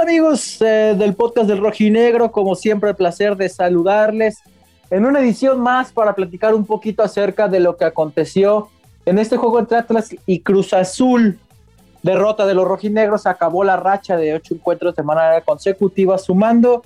Amigos eh, del podcast del Rojinegro, como siempre el placer de saludarles en una edición más para platicar un poquito acerca de lo que aconteció en este juego entre Atlas y Cruz Azul. Derrota de los rojinegros, acabó la racha de ocho encuentros de manera consecutiva, sumando.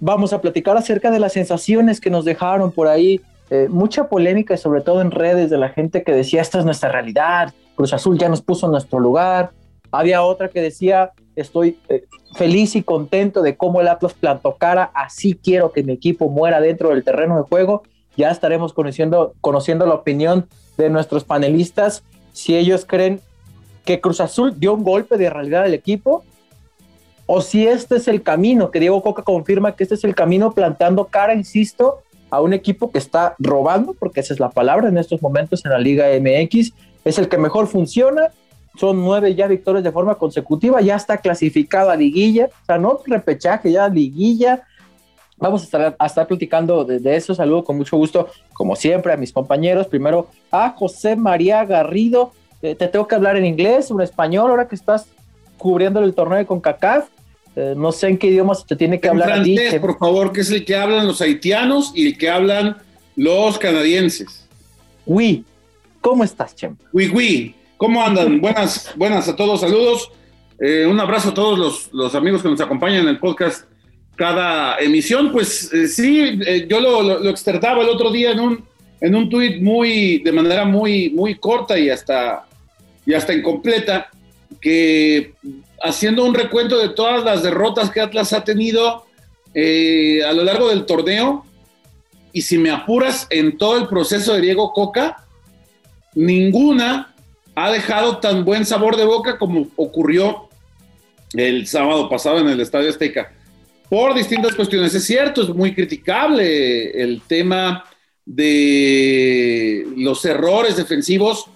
Vamos a platicar acerca de las sensaciones que nos dejaron por ahí. Eh, mucha polémica, sobre todo en redes, de la gente que decía: Esta es nuestra realidad, Cruz Azul ya nos puso en nuestro lugar. Había otra que decía: Estoy eh, feliz y contento de cómo el Atlas plantó cara, así quiero que mi equipo muera dentro del terreno de juego. Ya estaremos conociendo, conociendo la opinión de nuestros panelistas si ellos creen que Cruz Azul dio un golpe de realidad al equipo o si este es el camino, que Diego Coca confirma que este es el camino plantando cara, insisto, a un equipo que está robando, porque esa es la palabra en estos momentos en la Liga MX, es el que mejor funciona, son nueve ya victorias de forma consecutiva, ya está clasificado a liguilla, o sea, no repechaje, ya liguilla. Vamos a estar, a estar platicando de, eso. Saludo con mucho gusto, como siempre, a mis compañeros. Primero a José María Garrido. Eh, te tengo que hablar en inglés o en español ahora que estás cubriendo el torneo de CONCACAF. Eh, no sé en qué idioma se te tiene que hablar. Francés, por favor, que es el que hablan los haitianos y el que hablan los canadienses. Oui. ¿Cómo estás, Chem? Oui, oui. ¿Cómo andan? Buenas, buenas a todos, saludos. Eh, un abrazo a todos los, amigos que nos acompañan en el podcast cada emisión. Pues eh, sí, eh, yo lo, lo, externaba el otro día en un, en un tuit muy, de manera muy, muy corta y hasta, y hasta incompleta, que haciendo un recuento de todas las derrotas que Atlas ha tenido a lo largo del torneo, y si me apuras en todo el proceso de Diego Coca, ninguna ha dejado tan buen sabor de boca como ocurrió el sábado pasado en el Estadio Azteca. Por distintas cuestiones. Es cierto, es muy criticable el tema de los errores defensivos,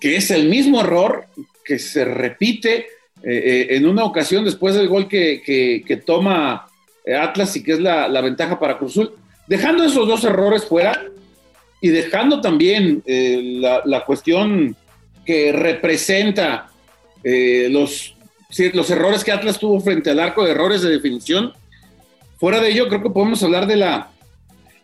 que es el mismo error que se repite eh, eh, en una ocasión después del gol que, toma Atlas y que es la, ventaja para Cruzul. Dejando esos dos errores fuera y dejando también eh, la, la cuestión que representa eh, los, los errores que Atlas tuvo frente al arco de errores de definición. Fuera de ello, creo que podemos hablar de la,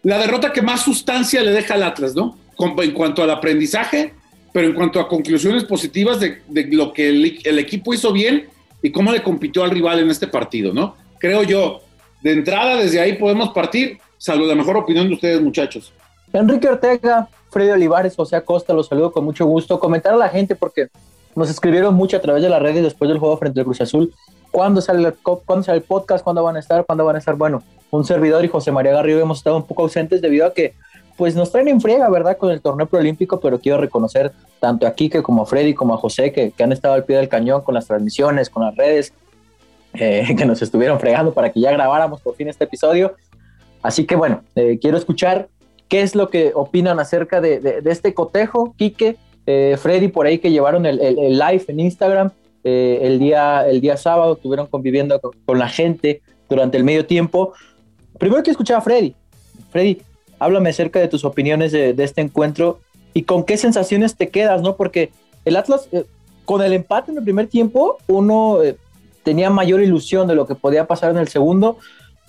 la derrota que más sustancia le deja al Atlas, ¿no? en cuanto al aprendizaje, pero en cuanto a conclusiones positivas de, lo que el, equipo hizo bien y cómo le compitió al rival en este partido, ¿no? Creo yo, de entrada desde ahí podemos partir, salvo la mejor opinión de ustedes, muchachos. Enrique Ortega, Freddy Olivares, José Acosta, los saludo con mucho gusto. Comentar a la gente porque nos escribieron mucho a través de las redes después del juego frente al Cruz Azul. ¿Cuándo sale, el, ¿Cuándo sale el podcast? ¿Cuándo van a estar? ¿Cuándo van a estar? Bueno, un servidor y José María Garrido hemos estado un poco ausentes debido a que pues nos traen en friega, ¿verdad? Con el torneo preolímpico, pero quiero reconocer tanto a Kike como a Freddy como a José que, que han estado al pie del cañón con las transmisiones, con las redes, eh, que nos estuvieron fregando para que ya grabáramos por fin este episodio. Así que bueno, eh, quiero escuchar ¿Qué es lo que opinan acerca de, este cotejo, Quique, eh, Freddy, por ahí que llevaron el, live en Instagram eh, el, día, el día sábado, estuvieron conviviendo con, la gente durante el medio tiempo. Primero que escuchar a Freddy. Freddy, háblame acerca de tus opiniones de, este encuentro y con qué sensaciones te quedas, ¿no? Porque el Atlas, eh, con el empate en el primer tiempo, uno tenía mayor ilusión de lo que podía pasar en el segundo,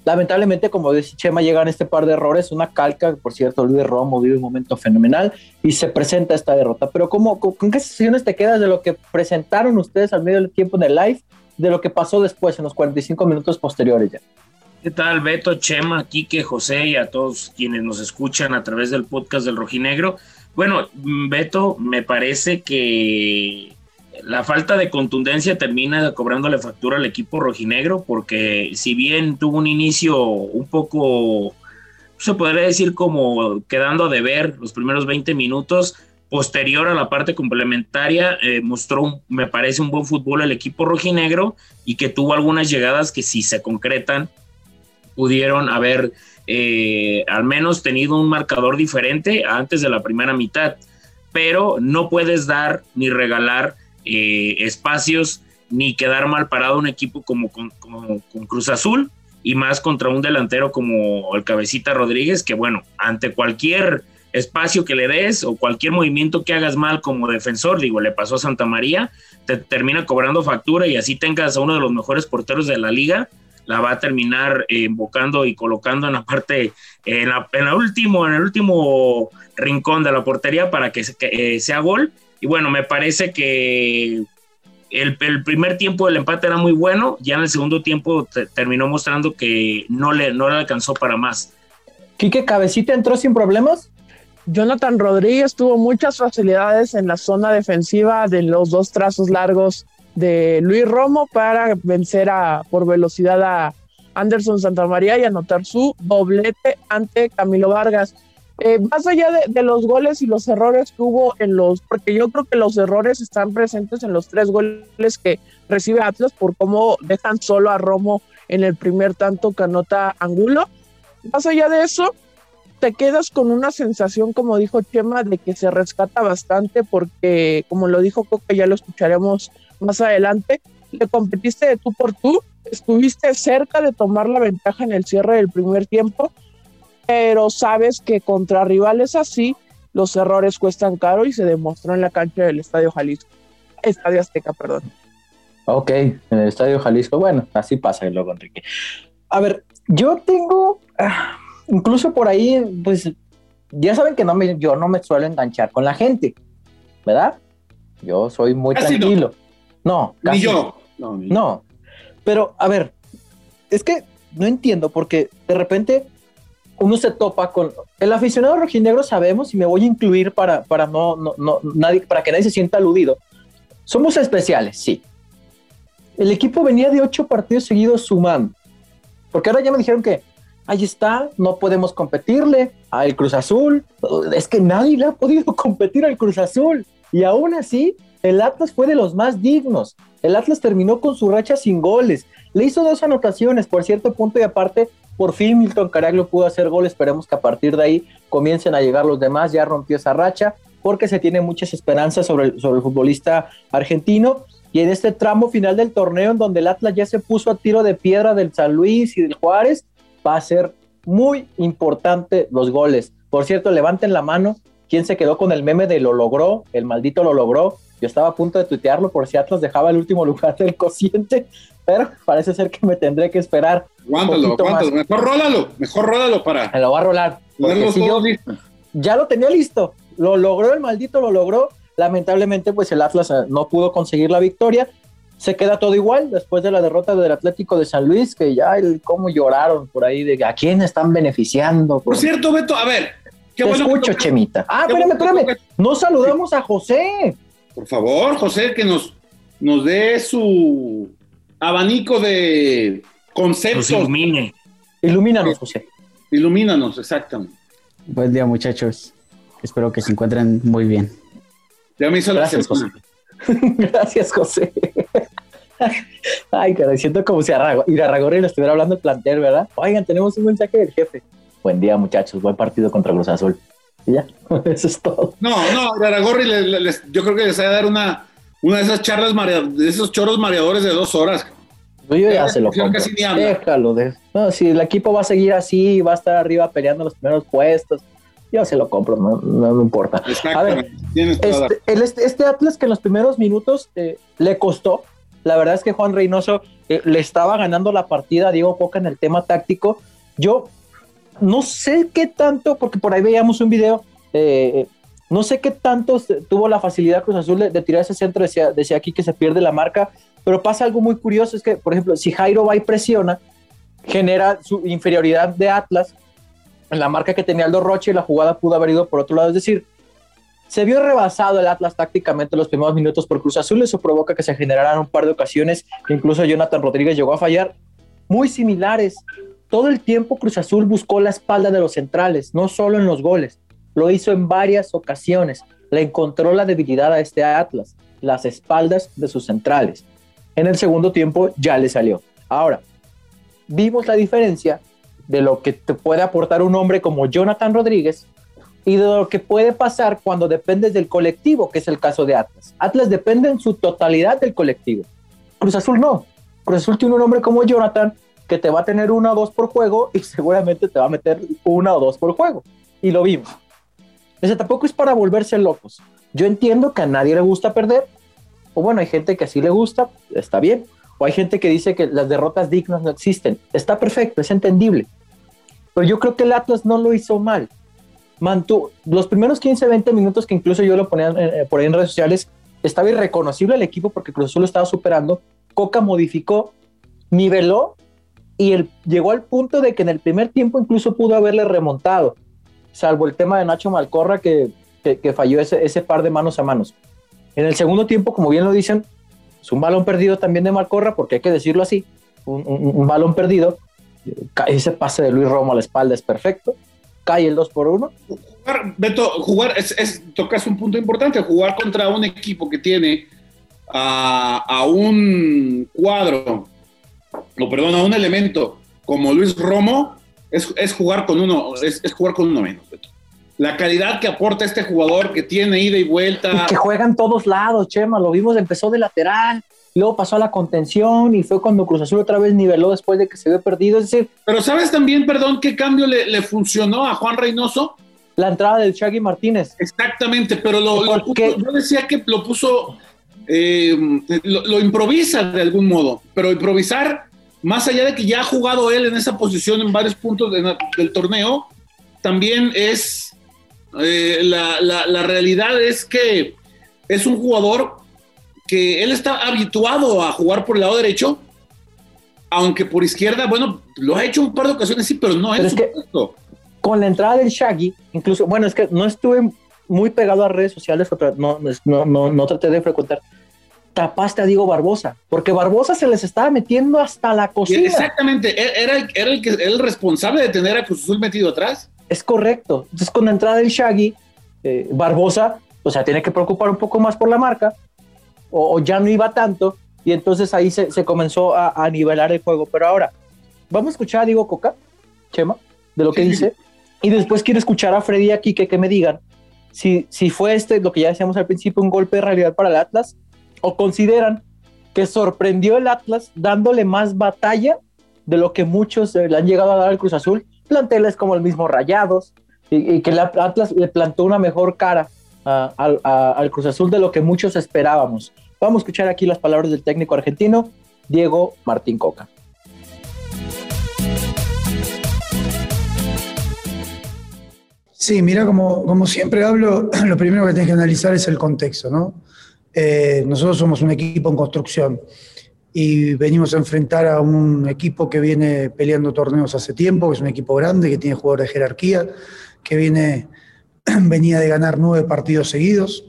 lamentablemente, como dice Chema, llegan este par de errores, una calca, por cierto, Luis Romo vive un momento fenomenal y se presenta esta derrota. Pero ¿cómo, ¿con qué sesiones te quedas de lo que presentaron ustedes al medio del tiempo en el live, de lo que pasó después, en los 45 minutos posteriores ya? ¿Qué tal, Beto, Chema, Quique, José y a todos quienes nos escuchan a través del podcast del Rojinegro? Bueno, Beto, me parece que la falta de contundencia termina cobrándole factura al equipo rojinegro porque si bien tuvo un inicio un poco, se podría decir como quedando a deber los primeros 20 minutos, posterior a la parte complementaria eh, mostró, me parece, un buen fútbol el equipo rojinegro y que tuvo algunas llegadas que si se concretan pudieron haber eh, al menos tenido un marcador diferente antes de la primera mitad, pero no puedes dar ni regalar eh, espacios ni quedar mal parado un equipo como con, Cruz Azul y más contra un delantero como el Cabecita Rodríguez, que bueno, ante cualquier espacio que le des o cualquier movimiento que hagas mal como defensor, digo, le pasó a Santa María, te termina cobrando factura y así tengas a uno de los mejores porteros de la liga, la va a terminar eh, invocando y colocando en la parte, en, la, último, en el último rincón de la portería para que, eh, sea gol. Y bueno, me parece que el, el, primer tiempo del empate era muy bueno, ya en el segundo tiempo terminó mostrando que no le, no le alcanzó para más. Quique Cabecita entró sin problemas. Jonathan Rodríguez tuvo muchas facilidades en la zona defensiva de los dos trazos largos de Luis Romo para vencer a, por velocidad a Anderson Santamaría y anotar su doblete ante Camilo Vargas. Eh, más allá de, los goles y los errores que hubo en los, porque yo creo que los errores están presentes en los tres goles que recibe Atlas por cómo dejan solo a Romo en el primer tanto que anota Angulo. Más allá de eso, te quedas con una sensación, como dijo Chema, de que se rescata bastante porque, como lo dijo Coca, ya lo escucharemos más adelante, le competiste de tú por tú, estuviste cerca de tomar la ventaja en el cierre del primer tiempo, pero sabes que contra rivales así los errores cuestan caro y se demostró en la cancha del Estadio Jalisco. Estadio Azteca, perdón. Ok, en el Estadio Jalisco. Bueno, así pasa luego, Enrique. A ver, yo tengo, ah, incluso por ahí, pues ya saben que no me, yo no me suelo enganchar con la gente, ¿verdad? Yo soy muy tranquilo. No, Ni yo. No, no, pero a ver, es que no entiendo porque de repente uno se topa con el aficionado rojinegro sabemos y me voy a incluir para, para no, no, no nadie, para que nadie se sienta aludido. Somos especiales, sí. El equipo venía de ocho partidos seguidos sumando. Porque ahora ya me dijeron que ahí está, no podemos competirle al Cruz Azul. Es que nadie le ha podido competir al Cruz Azul. Y aún así, el Atlas fue de los más dignos. El Atlas terminó con su racha sin goles. Le hizo dos anotaciones, por cierto punto y aparte, por fin Milton Caraglio pudo hacer gol. Esperemos que a partir de ahí comiencen a llegar los demás. Ya rompió esa racha porque se tiene muchas esperanzas sobre el, sobre el futbolista argentino. Y en este tramo final del torneo, en donde el Atlas ya se puso a tiro de piedra del San Luis y del Juárez, va a ser muy importante los goles. Por cierto, levanten la mano. ¿Quién se quedó con el meme de lo logró? El maldito lo logró. Yo estaba a punto de tuitearlo por si Atlas dejaba el último lugar del cociente, pero parece ser que me tendré que esperar. Aguántalo, aguántalo. Mejor rólalo, mejor rólalo para. Me lo va a rolar. Si yo, ya lo tenía listo. Lo logró el maldito, lo logró. Lamentablemente, pues el Atlas eh, no pudo conseguir la victoria. Se queda todo igual después de la derrota del Atlético de San Luis, que ya el cómo lloraron por ahí de a quién están beneficiando. Por, cierto, Beto, a ver. Qué Te bueno escucho, Chemita. Ah, espérame, espérame. No saludamos a José. Por favor, José, que nos, nos dé su abanico de conceptos. Nos ilumine. Ilumínanos, José. Ilumínanos, exactamente. Buen día, muchachos. Espero que se encuentren muy bien. Ya me hizo Gracias, la José. Gracias, José. Ay, caray, siento como si Irarragorri le estuviera hablando el plantel, ¿verdad? Oigan, tenemos un mensaje del jefe. Buen día, muchachos. Buen partido contra Cruz Azul. Y ya, eso es todo. No, no, Irarragorri, yo creo que les va a dar una, una de esas charlas, de esos choros mareadores de dos horas. Yo ya se lo compro. Déjalo. De... No, si el equipo va a seguir así, va a estar arriba peleando los primeros puestos, yo se lo compro, no, no me importa. A ver, este, este, este, Atlas que en los primeros minutos eh, le costó, la verdad es que Juan Reynoso eh, le estaba ganando la partida a Diego Coca en el tema táctico. Yo no sé qué tanto, porque por ahí veíamos un video, eh, no sé qué tanto tuvo la facilidad Cruz Azul de, tirar ese centro, decía, aquí que se pierde la marca, pero pasa algo muy curioso, es que, por ejemplo, si Jairo va y presiona, genera su inferioridad de Atlas en la marca que tenía Aldo Roche y la jugada pudo haber ido por otro lado. Es decir, se vio rebasado el Atlas tácticamente en los primeros minutos por Cruz Azul. Eso provoca que se generaran un par de ocasiones incluso Jonathan Rodríguez llegó a fallar, muy similares. Todo el tiempo Cruz Azul buscó la espalda de los centrales, no solo en los goles. Lo hizo en varias ocasiones. Le encontró la debilidad a este Atlas, las espaldas de sus centrales. En el segundo tiempo ya le salió. Ahora, vimos la diferencia de lo que te puede aportar un hombre como Jonathan Rodríguez y de lo que puede pasar cuando dependes del colectivo, que es el caso de Atlas. Atlas depende en su totalidad del colectivo. Cruz Azul no. Cruz Azul tiene un hombre como Jonathan que te va a tener una o dos por juego y seguramente te va a meter una o dos por juego. Y lo vimos. O sea, tampoco es para volverse locos. Yo entiendo que a nadie le gusta perder, o bueno, hay gente que así le gusta, está bien. O hay gente que dice que las derrotas dignas no existen. Está perfecto, es entendible. Pero yo creo que el Atlas no lo hizo mal. Mantuvo los primeros 15, 20 minutos que incluso yo lo ponía eh, por ahí en redes sociales, estaba irreconocible el equipo porque Cruz Azul lo estaba superando. Coca modificó, niveló y llegó al punto de que en el primer tiempo incluso pudo haberle remontado, salvo el tema de Nacho Malcorra que, que, falló ese, ese par de manos a manos. En el segundo tiempo, como bien lo dicen, es un balón perdido también de Malcorra, porque hay que decirlo así, un, un, balón perdido. Ese pase de Luis Romo a la espalda es perfecto. Cae el 2 por 1. Jugar, Beto, jugar, es, tocas un punto importante, jugar contra un equipo que tiene a, a un cuadro, o perdón, a un elemento como Luis Romo, es, es jugar con uno, es, es jugar con uno menos, la calidad que aporta este jugador que tiene ida y vuelta. Y que juega en todos lados, Chema, lo vimos, empezó de lateral, luego pasó a la contención y fue cuando Cruz Azul otra vez niveló después de que se vio perdido. Es decir, pero ¿sabes también, perdón, qué cambio le, funcionó a Juan Reynoso? La entrada del Shaggy Martínez. Exactamente, pero lo, yo decía que lo puso, eh, lo, improvisa de algún modo, pero improvisar, más allá de que ya ha jugado él en esa posición en varios puntos del torneo, también es eh, la, realidad es que es un jugador que él está habituado a jugar por el lado derecho, aunque por izquierda, bueno, lo ha hecho un par de ocasiones, sí, pero no es, que Con la entrada del Shaggy, incluso, bueno, es que no estuve muy pegado a redes sociales, no, no, no, no traté de frecuentar tapaste a Diego Barbosa, porque Barbosa se les estaba metiendo hasta la cocina. Exactamente, era, el, era el, que, el responsable de tener a Cruz Azul metido atrás. Es correcto. Entonces, con la entrada del Shaggy, eh, Barbosa, o sea, tiene que preocupar un poco más por la marca, o, ya no iba tanto, y entonces ahí se, comenzó a, nivelar el juego. Pero ahora, vamos a escuchar a Diego Coca, Chema, de lo que dice, y después quiero escuchar a Freddy aquí que, que me digan si, si fue este, lo que ya decíamos al principio, un golpe de realidad para el Atlas, o consideran que sorprendió el Atlas dándole más batalla de lo que muchos eh, le han llegado a dar al Cruz Azul planteles como el mismo Rayados, y, que el Atlas le plantó una mejor cara al Cruz Azul de lo que muchos esperábamos. Vamos a escuchar aquí las palabras del técnico argentino, Diego Martín Coca. Sí, mira, como, como siempre hablo, lo primero que tienes que analizar es el contexto, ¿no? Eh, nosotros somos un equipo en construcción y venimos a enfrentar a un equipo que viene peleando torneos hace tiempo, que es un equipo grande, que tiene jugadores de jerarquía, que viene, venía de ganar nueve partidos seguidos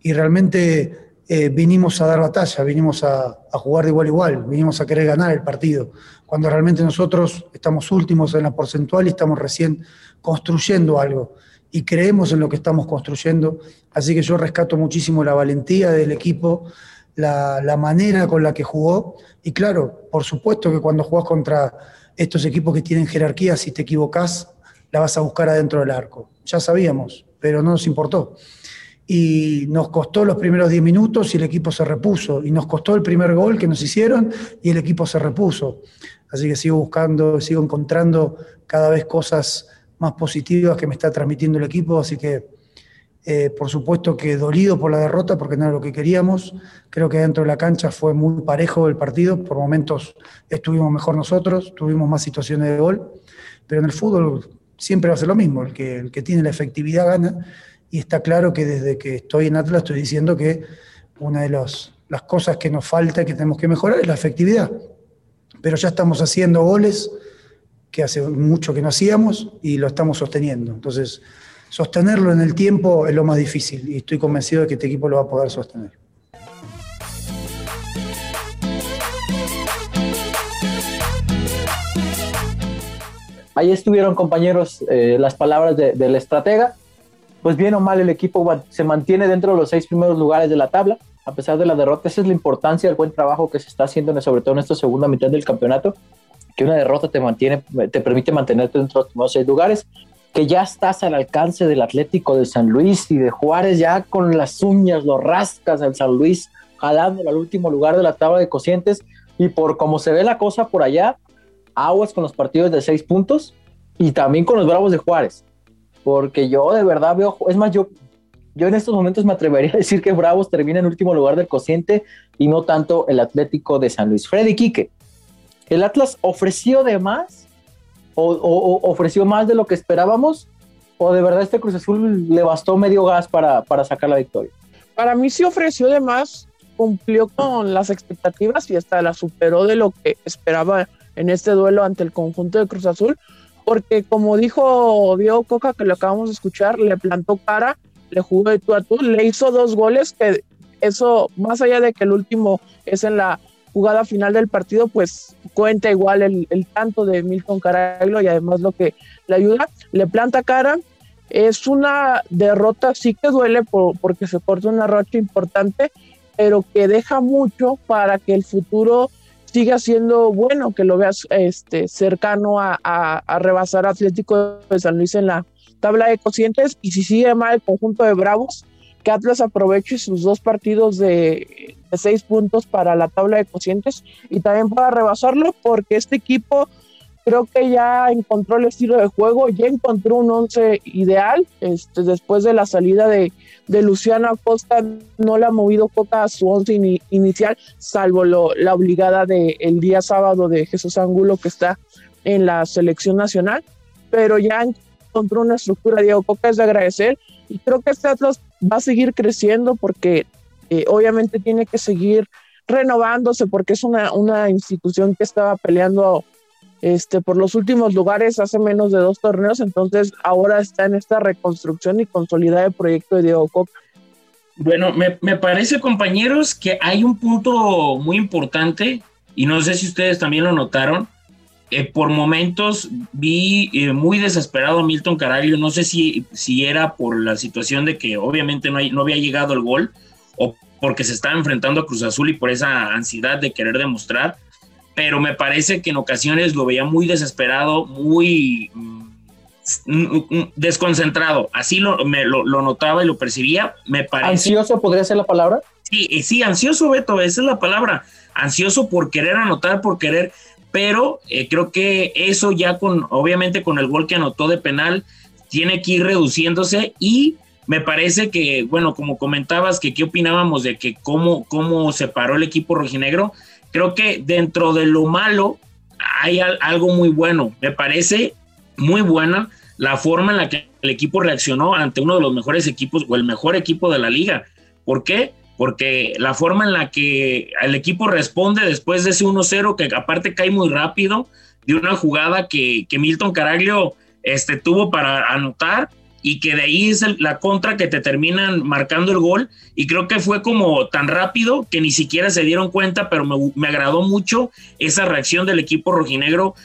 y realmente eh, vinimos a dar batalla, vinimos a, a, jugar de igual a igual, vinimos a querer ganar el partido, cuando realmente nosotros estamos últimos en la porcentual y estamos recién construyendo algo y creemos en lo que estamos construyendo, así que yo rescato muchísimo la valentía del equipo, la, manera con la que jugó. Y claro, por supuesto que cuando jugás contra estos equipos que tienen jerarquía, si te equivocás, la vas a buscar adentro del arco. Ya sabíamos, pero no nos importó. Y nos costó los primeros 10 minutos y el equipo se repuso. Y nos costó el primer gol que nos hicieron y el equipo se repuso. Así que sigo buscando, sigo encontrando cada vez cosas más positivas que me está transmitiendo el equipo. Así que eh, por supuesto que dolido por la derrota, porque no era lo que queríamos. Creo que dentro de la cancha fue muy parejo el partido. Por momentos estuvimos mejor nosotros, tuvimos más situaciones de gol. Pero en el fútbol siempre va a ser lo mismo. El que, el que tiene la efectividad gana. Y está claro que desde que estoy en Atlas estoy diciendo que una de las cosas que nos falta y que tenemos que mejorar es la efectividad. Pero ya estamos haciendo goles que hace mucho que no hacíamos y lo estamos sosteniendo. Entonces, sostenerlo en el tiempo es lo más difícil y estoy convencido de que este equipo lo va a poder sostener. Ahí estuvieron compañeros eh, las palabras del estratega. Pues bien o mal el equipo se mantiene dentro de los seis primeros lugares de la tabla, a pesar de la derrota. Esa es la importancia del buen trabajo que se está haciendo, sobre todo en esta segunda mitad del campeonato, que una derrota te mantiene, te permite mantenerte dentro de los primeros seis lugares que ya estás al alcance del Atlético de San Luis y de Juárez, ya con las uñas lo rascas al San Luis, jalándolo al último lugar de la tabla de cocientes. Y por cómo se ve la cosa por allá, aguas con los partidos de seis puntos y también con los Bravos de Juárez. Porque yo de verdad veo, es más, yo, yo en estos momentos me atrevería a decir que Bravos termina en último lugar del cociente y no tanto el Atlético de San Luis. Freddy Quique, ¿el Atlas ofreció de más o, ofreció más de lo que esperábamos? ¿O de verdad este Cruz Azul le bastó medio gas para, para sacar la victoria? Para mí sí ofreció de más, cumplió con las expectativas y hasta la superó de lo que esperaba en este duelo ante el conjunto de Cruz Azul, porque como dijo Diego Coca, que lo acabamos de escuchar, le plantó cara, le jugó de tú a tú, le hizo dos goles que eso, más allá de que el último es en la jugada final del partido, pues cuenta igual el, tanto de Milton Caraglio y además lo que le ayuda, le planta cara. Es una derrota, sí que duele porque se corta una racha importante, pero que deja mucho para que el futuro siga siendo bueno, que lo veas este, cercano a, a, rebasar Atlético de San Luis en la tabla de cocientes. Y si sigue mal el conjunto de Bravos, que Atlas aproveche sus dos partidos de, de seis puntos para la tabla de cocientes y también para rebasarlo porque este equipo creo que ya encontró el estilo de juego, ya encontró un once ideal, este, después de la salida de, de Luciano Acosta, no le ha movido Coca a su once inicial, salvo lo, la obligada del el día sábado de Jesús Angulo que está en la selección nacional, pero ya encontró una estructura, Diego Coca es de agradecer, y creo que este Atlas va a seguir creciendo porque eh, obviamente tiene que seguir renovándose porque es una, una institución que estaba peleando este, por los últimos lugares hace menos de dos torneos, entonces ahora está en esta reconstrucción y consolidar el proyecto de Diego. Bueno, me, parece, compañeros, que hay un punto muy importante, y no sé si ustedes también lo notaron. Eh, por momentos vi eh, muy desesperado a Milton Caraglio. No sé si, si era por la situación de que obviamente no, no había llegado el gol o porque se estaba enfrentando a Cruz Azul y por esa ansiedad de querer demostrar pero me parece que en ocasiones lo veía muy desesperado, muy mm, desconcentrado. Así lo, me, lo, notaba y lo percibía. Me parece. ¿Ansioso podría ser la palabra? Sí, eh, sí, ansioso, Beto, esa es la palabra. Ansioso por querer anotar, por querer, pero eh, creo que eso ya con, obviamente con el gol que anotó de penal, tiene que ir reduciéndose y me parece que, bueno, como comentabas, que qué opinábamos de que cómo, cómo se paró el equipo rojinegro, creo que dentro de lo malo hay algo muy bueno. Me parece muy buena la forma en la que el equipo reaccionó ante uno de los mejores equipos o el mejor equipo de la liga. ¿Por qué? Porque la forma en la que el equipo responde después de ese 1-0, que aparte cae muy rápido, de una jugada que, que Milton Caraglio este, tuvo para anotar y que de ahí es la contra que te terminan marcando el gol. Y creo que fue como tan rápido que ni siquiera se dieron cuenta, pero me, agradó mucho esa reacción del equipo rojinegro.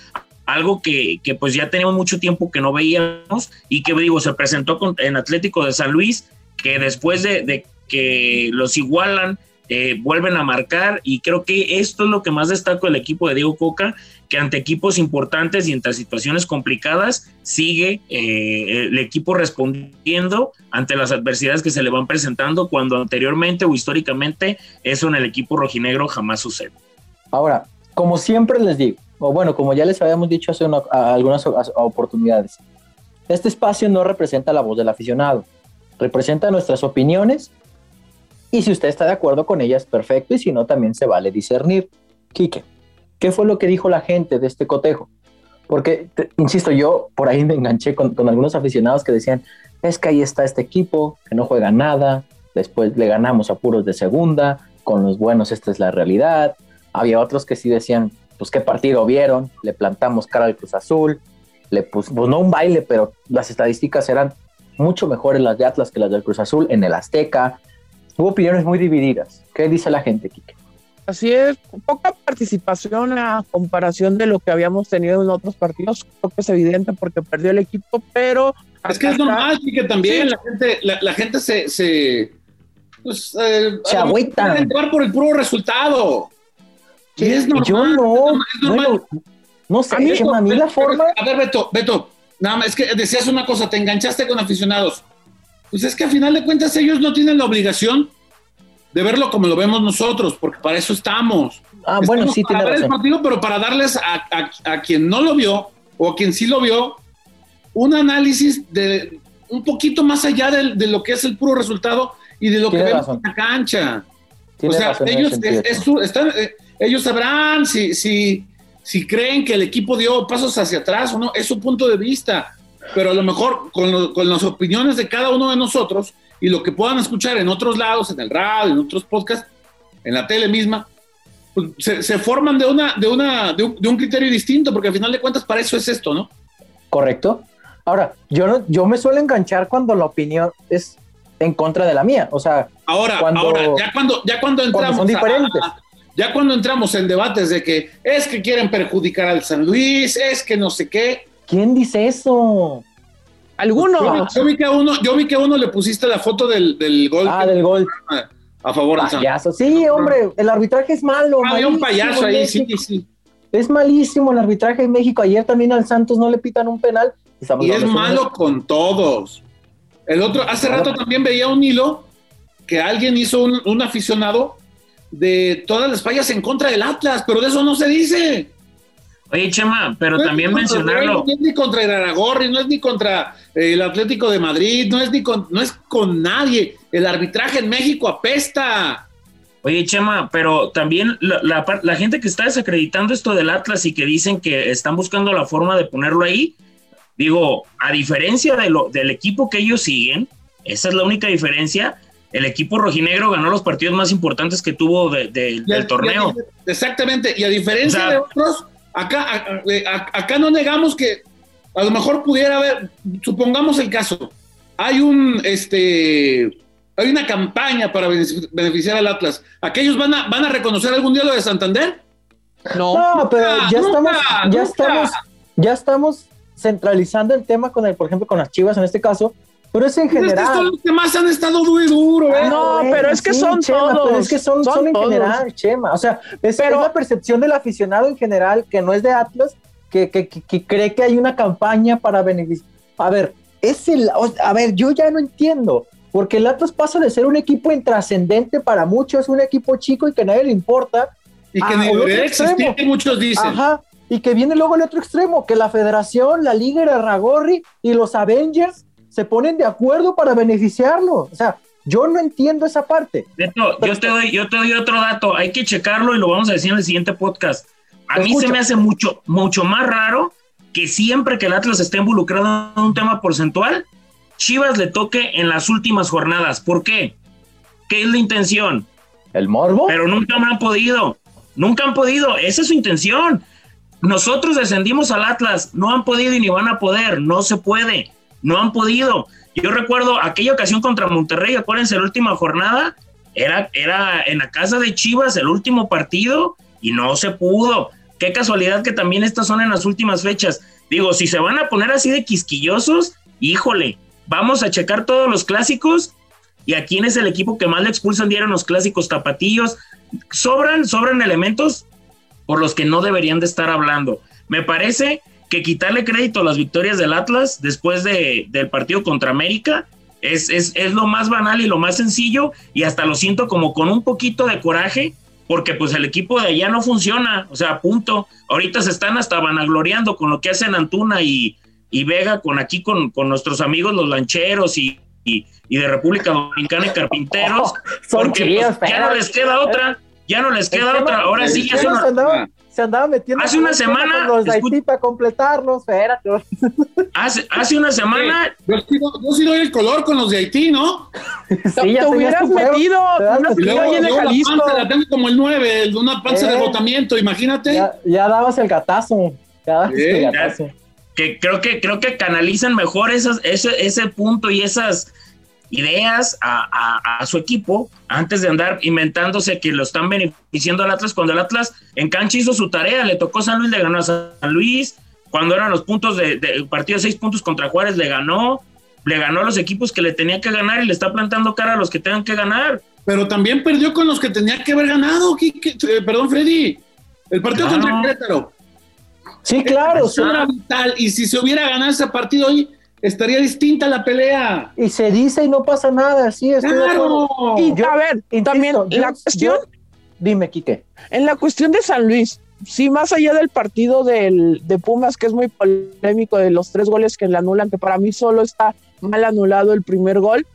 Algo que, que, pues ya teníamos mucho tiempo que no veíamos y que digo, se presentó en Atlético de San Luis, que después de, de que los igualan, eh, vuelven a marcar. Y creo que esto es lo que más destaco del equipo de Diego Coca, que ante equipos importantes y entre situaciones complicadas sigue eh, el equipo respondiendo ante las adversidades que se le van presentando cuando anteriormente o históricamente eso en el equipo rojinegro jamás sucede. Ahora, como siempre les digo, o bueno, como ya les habíamos dicho hace algunas oportunidades, este espacio no representa la voz del aficionado, representa nuestras opiniones y si usted está de acuerdo con ellas, perfecto, y si no, también se vale discernir. Quique, ¿qué fue lo que dijo la gente de este cotejo? Porque, insisto, yo por ahí me enganché con, algunos aficionados que decían, es que ahí está este equipo, que no juega nada, después le ganamos a puros de segunda, con los buenos esta es la realidad. Había otros que sí decían, pues qué partido vieron, le plantamos cara al Cruz Azul, le pusimos, pues no un baile, pero las estadísticas eran mucho mejores las de Atlas que las del Cruz Azul en el Azteca, Hubo opiniones muy divididas. ¿Qué dice la gente, Kike? Así es, poca participación a comparación de lo que habíamos tenido en otros partidos. Creo que es evidente porque perdió el equipo, pero. Es que es normal, Kike, también la gente, la, gente se. se pues, eh, se agüita. entrar por el puro resultado. Sí, es normal. Yo no. Es normal. no sé, a mí, a mí la forma. A ver, Beto, Beto, nada más, es que decías una cosa, te enganchaste con aficionados. Pues es que a final de cuentas ellos no tienen la obligación de verlo como lo vemos nosotros, porque para eso estamos. Ah, bueno, sí, para ver el partido, pero para darles a, quien no lo vio o a quien sí lo vio un análisis de, un poquito más allá de, de lo que es el puro resultado y de lo que Tiene vemos razón. en la cancha. Tienes o sea, razón ellos, es- es están, eh, ellos sabrán si, si, si creen que el equipo dio pasos hacia atrás o no, es su punto de vista. Pero a lo mejor con, lo- con las opiniones de cada uno de nosotros y lo que puedan escuchar en otros lados, en el radio, en otros podcasts, en la tele misma, pues, se, se forman de, una, de, una, de, un, de un criterio distinto, porque al final de cuentas para eso es esto, ¿no? Correcto. Ahora, yo, no, yo me suelo enganchar cuando la opinión es en contra de la mía. O sea, Ahora, Cuando- ahora, ya cuando, ya cuando entramos. son a- diferentes. ya cuando entramos en debates de que es que quieren perjudicar al San Luis, es que no sé qué. ¿quién dice eso? Algunos. yo vi que a uno, yo vi que a uno le pusiste la foto del, del gol Ah, del gol. a favor Luis. Payaso. Sí, hombre, el arbitraje es malo. Ah, Había un payaso ahí, sí, sí. Es malísimo el arbitraje en México. Ayer también al Santos no le pitan un penal. Estamos Y es de- malo con todos. El otro, hace rato también veía un hilo que alguien hizo un, un aficionado de todas las fallas en contra del Atlas, pero de eso no se dice. Oye, Chema, pero No también mencionarlo. No es ni contra el Aragorri, no es ni contra eh, el Atlético de Madrid, no es ni con, no es con nadie. El arbitraje en México apesta. Oye, Chema, pero también la, la par- la gente que está desacreditando esto del Atlas y que dicen que están buscando la forma de ponerlo ahí, digo, a diferencia de lo, del equipo que ellos siguen, esa es la única diferencia. El equipo rojinegro ganó los partidos más importantes que tuvo de- de- Y a- del torneo. y a- exactamente. Y a diferencia O sea- de otros, acá, a- eh, a- acá no negamos que a lo mejor pudiera haber, supongamos el caso, hay un este hay una campaña para benefici- beneficiar al Atlas. ¿Aquellos van a, van a reconocer algún día lo de Santander? No. No, pero ya Nunca, estamos, ya nunca. estamos, ya estamos centralizando el tema con el, por ejemplo, con las Chivas en este caso, pero es en Estos general. son los que más han estado duro y duro, ¿eh? No, pero es que son Chema, todos, pero es que son, son son en todos. general, Chema. O sea, es, Pero- es la percepción del aficionado en general que no es de Atlas, que, que, que- que cree que hay una campaña para beneficiar. A ver, es el, a ver, yo ya no entiendo, porque el Atlas pasa de ser un equipo intrascendente para muchos, un equipo chico y que a nadie le importa, Y que debería existir, muchos dicen. Ajá. Y que viene luego el otro extremo, que la federación, la liga, el Aragorri y los Avengers se ponen de acuerdo para beneficiarlo. O sea, yo no entiendo esa parte. Beto, yo te doy, yo te doy otro dato, hay que checarlo y lo vamos a decir en el siguiente podcast. A mí escucho. se me hace mucho, mucho más raro que siempre que el Atlas esté involucrado en un tema porcentual, Chivas le toque en las últimas jornadas. ¿Por qué? ¿Qué es la intención? ¿El morbo? Pero nunca me han podido. Nunca han podido. Esa es su intención. Nosotros descendimos al Atlas. No han podido y ni van a poder. No se puede. No han podido. Yo recuerdo aquella ocasión contra Monterrey. Acuérdense, la última jornada. Era, era en la casa de Chivas el último partido y no se pudo. Qué casualidad que también estas son en las últimas fechas. Digo, si se van a poner así de quisquillosos, híjole, vamos a checar todos los clásicos y a quién es el equipo que más le expulsan diario en los clásicos tapatillos. Sobran, sobran elementos por los que no deberían de estar hablando. Me parece que quitarle crédito a las victorias del Atlas después de, del partido contra América es, es, es lo más banal y lo más sencillo y hasta lo siento como con un poquito de coraje porque pues el equipo de allá no funciona, o sea, punto. Ahorita se están hasta vanagloriando con lo que hacen Antuna y, y Vega con aquí con, con nuestros amigos los lancheros y, y, y de República Dominicana y Carpinteros, Son porque chidos, pues, ya no les queda otra, ya no les queda otra, ahora sí ya una... se, andaba, metiendo Hace una semana, con los de Haití para completarlos, espérate. Hace, hace una semana Yo sí, doy- yo sí doy el color con los de Haití, ¿no? Sí, ya te hubieras metido, te te Y metido luego, ahí en el Jalisco. panza la tengo como el 9, el de una panza Eh. de botamiento, imagínate. Ya, ya dabas el gatazo. Ya dabas Sí, el ya. gatazo. que creo que creo que canalizan mejor esas, ese, ese punto y esas ideas a, a- a su equipo antes de andar inventándose que lo están beneficiando al Atlas cuando el Atlas en cancha hizo su tarea, le tocó San Luis, le ganó a San Luis, cuando eran los puntos de, de partido de seis puntos contra Juárez le ganó, le ganó a los equipos que le tenía que ganar y le está plantando cara a los que tengan que ganar. Pero también perdió con los que tenía que haber ganado. Quique- eh, perdón, Freddy. El partido Claro. contra Querétaro. Sí, claro. sí. Era vital. Y si se hubiera ganado ese partido hoy, estaría distinta la pelea. Y se dice y no pasa nada. Sí, estoy de. ¡Claro! Y Yo- a ver, Insisto, también yo- la cuestión, yo- dime, Quique. en la cuestión de San Luis, sí, más allá del partido del, de Pumas, que es muy polémico, de los tres goles que le anulan, que para mí solo está mal anulado el primer gol,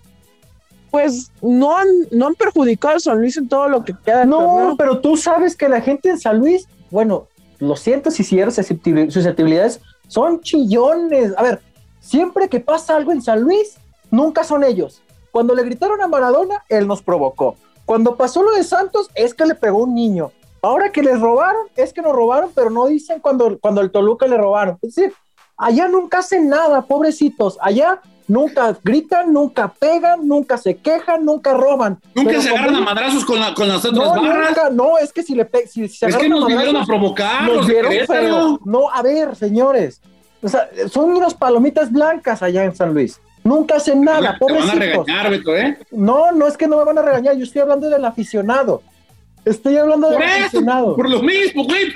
pues no han, no han perjudicado a San Luis en todo lo que queda. No, pero tú sabes que la gente en San Luis, bueno, lo siento si cierras susceptibilidades, son chillones. A ver, siempre que pasa algo en San Luis, nunca son ellos. Cuando le gritaron a Maradona, él nos provocó. Cuando pasó lo de Santos, es que le pegó un niño. Ahora que les robaron, es que nos robaron, pero no dicen cuando, cuando el Toluca le robaron. Es decir, allá nunca hacen nada, pobrecitos. Allá nunca gritan, nunca pegan, nunca se quejan, nunca roban. Nunca se agarran a madrazos con, la, con las otras no, barras. no, es que si le si, se Es que nos vinieron a provocar. Nos vieron feo. No, a ver, señores. O sea, son unas palomitas blancas allá en San Luis. Nunca hacen nada, Te van a regañar, Beto, ¿eh? No, no es que no me van a regañar, yo estoy hablando del aficionado. Estoy hablando del aficionado. Por lo mismo, güey.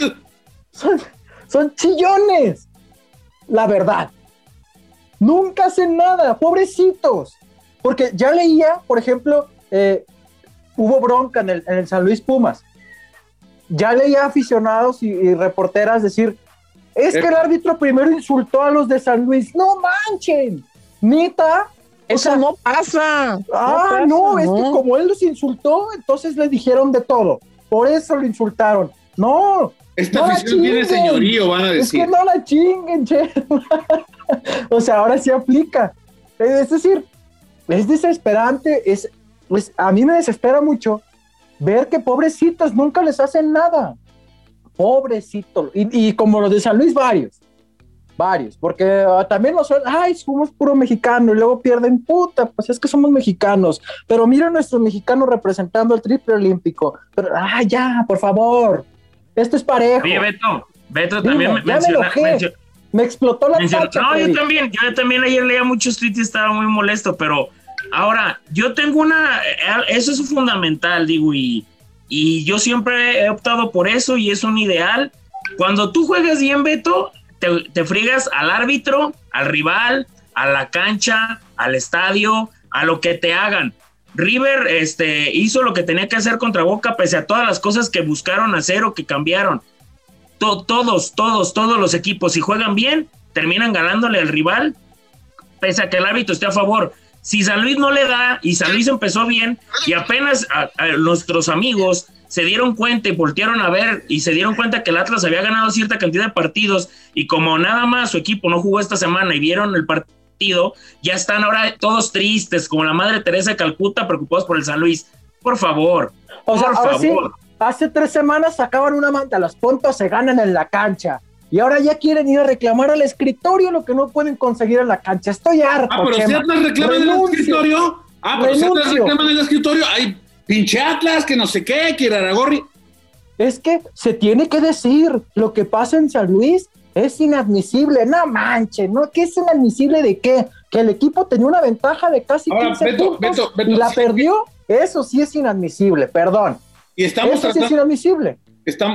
Son, son chillones. La verdad. Nunca hacen nada, pobrecitos. Porque ya leía, por ejemplo, eh, hubo bronca en el, San Luis Pumas. Ya leía aficionados y, reporteras decir, es que el árbitro primero insultó a los de San Luis. No manchen, neta. Eso no pasa. Ah, no, es que como él los insultó, entonces le dijeron de todo. Por eso lo insultaron. No. Esta afición tiene señorío, van a decir. Es que no la chinguen, che. o sea, ahora sí aplica. Es decir, es desesperante, es, pues a mí me desespera mucho ver que pobrecitos nunca les hacen nada. Pobrecitos. Y, como los de San Luis, varios. Varios. Porque ah, también son, ay, somos puro mexicano y luego pierden, puta, pues es que somos mexicanos. Pero mira a nuestro mexicano representando el triple olímpico. Pero, ay, ya, por favor. Esto es parejo. Oye, Beto, Beto también menciona, me explotó la tacha, No, yo también, yo también ayer leía muchos tweets y estaba muy molesto, pero ahora, yo tengo una, eso es fundamental, digo, y, y yo siempre he optado por eso y es un ideal. Cuando tú juegas bien, Beto, te, te friegas al árbitro, al rival, a la cancha, al estadio, a lo que te hagan. River este, hizo lo que tenía que hacer contra Boca, pese a todas las cosas que buscaron hacer o que cambiaron todos, todos, todos los equipos, si juegan bien, terminan ganándole al rival, pese a que el árbitro esté a favor. Si San Luis no le da y San Luis empezó bien y apenas nuestros amigos se dieron cuenta y voltearon a ver y se dieron cuenta que el Atlas había ganado cierta cantidad de partidos y como nada más su equipo no jugó esta semana y vieron el partido, ya están ahora todos tristes, como la madre Teresa de Calcuta, preocupados por el San Luis. Por favor, por favor. Hace tres semanas sacaban una manta, los puntos se ganan en la cancha. Y ahora ya quieren ir a reclamar al escritorio lo que no pueden conseguir en la cancha. Estoy harto. Ah, pero si Atlas reclaman en el escritorio. Ah, pero si Atlas reclaman en el escritorio, hay pinche Atlas, que no sé qué, que Aragorri. Es que se tiene que decir, lo que pasa en San Luis es inadmisible. No manches, ¿no? ¿Qué es inadmisible de qué? Que el equipo tenía una ventaja de casi 15 puntos y la perdió. Eso sí es inadmisible, perdón. Y estamos tratando,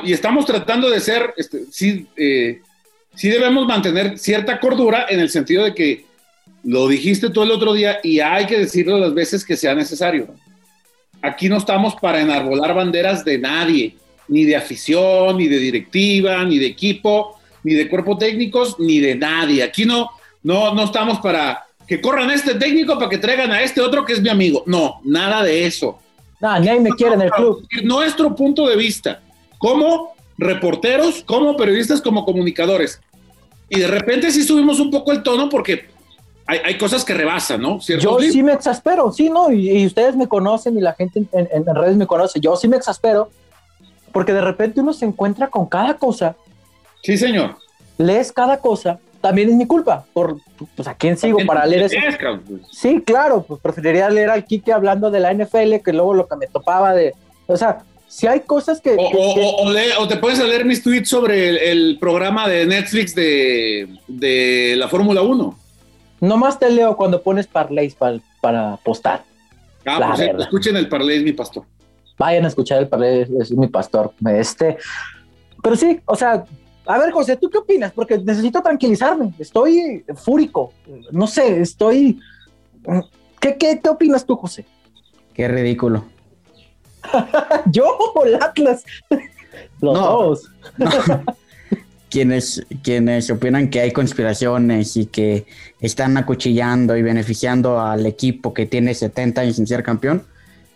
y estamos tratando de ser, este, sí, eh, sí debemos mantener cierta cordura en el sentido de que lo dijiste tú el otro día y hay que decirlo las veces que sea necesario. Aquí no estamos para enarbolar banderas de nadie, ni de afición, ni de directiva, ni de equipo, ni de cuerpo técnicos, ni de nadie. Aquí no, no, no estamos para que corran a este técnico para que traigan a este otro que es mi amigo. No, nada de eso. Ah, ni ahí me quiere en el club. Nuestro punto de vista, como reporteros, como periodistas, como comunicadores. Y de repente sí subimos un poco el tono porque hay, cosas que rebasan, ¿no? Yo sí me exaspero, sí, ¿no? Y, ustedes me conocen y la gente en, redes me conoce. Yo sí me exaspero porque de repente uno se encuentra con cada cosa. Sí, señor. Lees cada cosa también es mi culpa. Por, pues, ¿A quién sigo para leer eso? Pues. Sí, claro, pues preferiría leer al Kike hablando de la NFL que luego lo que me topaba de. O sea, si hay cosas que. O, te puedes leer mis tweets sobre el, programa de Netflix de, la Fórmula 1. Nomás te leo cuando pones parlays para, para apostar. Ah, pues escuchen el parlay, es mi pastor. Vayan a escuchar el parlay, es mi pastor. Este. Pero sí, o sea, a ver, José, ¿tú qué opinas? Porque necesito tranquilizarme. Estoy fúrico. No sé, estoy. ¿Qué, qué, qué opinas tú, José? Qué ridículo. Yo o el Atlas. Los No. dos. quienes, quienes opinan que hay conspiraciones y que están acuchillando y beneficiando al equipo que tiene 70 años sin ser campeón,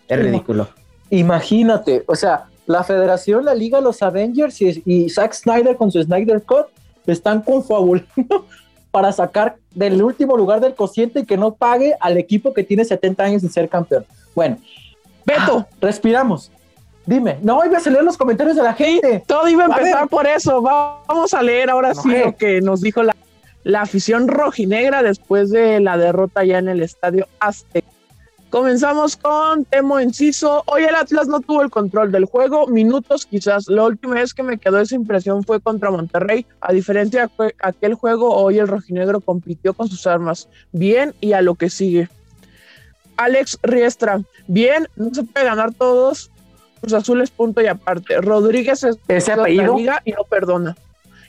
es ridículo. Imagínate, o sea, la federación, la liga, los Avengers y, y Zack Snyder con su Snyder Cut están confabulando para sacar del último lugar del cociente y que no pague al equipo que tiene 70 años sin ser campeón. Bueno, Beto, respiramos. Dime, no, iba a leer los comentarios de la gente. todo iba a empezar por eso. Va- Vamos a leer ahora sí lo que nos dijo la, la afición rojinegra después de la derrota ya en el estadio Azteca. Comenzamos con Temo Enciso. Hoy el Atlas no tuvo el control del juego, minutos quizás. La última vez que me quedó esa impresión fue contra Monterrey. A diferencia de aquel juego, hoy el rojinegro compitió con sus armas. Bien y a lo que sigue. Alex Riestra. Bien, no se puede ganar todos. Cruz Azul es punto y aparte. Rodríguez es Ese apellido. liga y no perdona.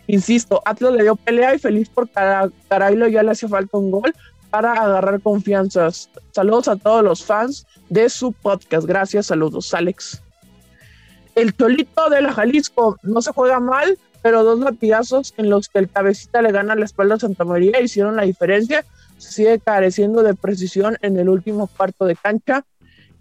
Insisto, Atlas le dio pelea y feliz por Cara- Carailo ya le hace falta un gol para agarrar confianzas. Saludos a todos los fans de su podcast. Gracias, saludos, Alex. El Cholito de la Jalisco no se juega mal, pero dos latigazos en los que el cabecita le gana la espalda a Santa María hicieron la diferencia. Sigue careciendo de precisión en el último cuarto de cancha.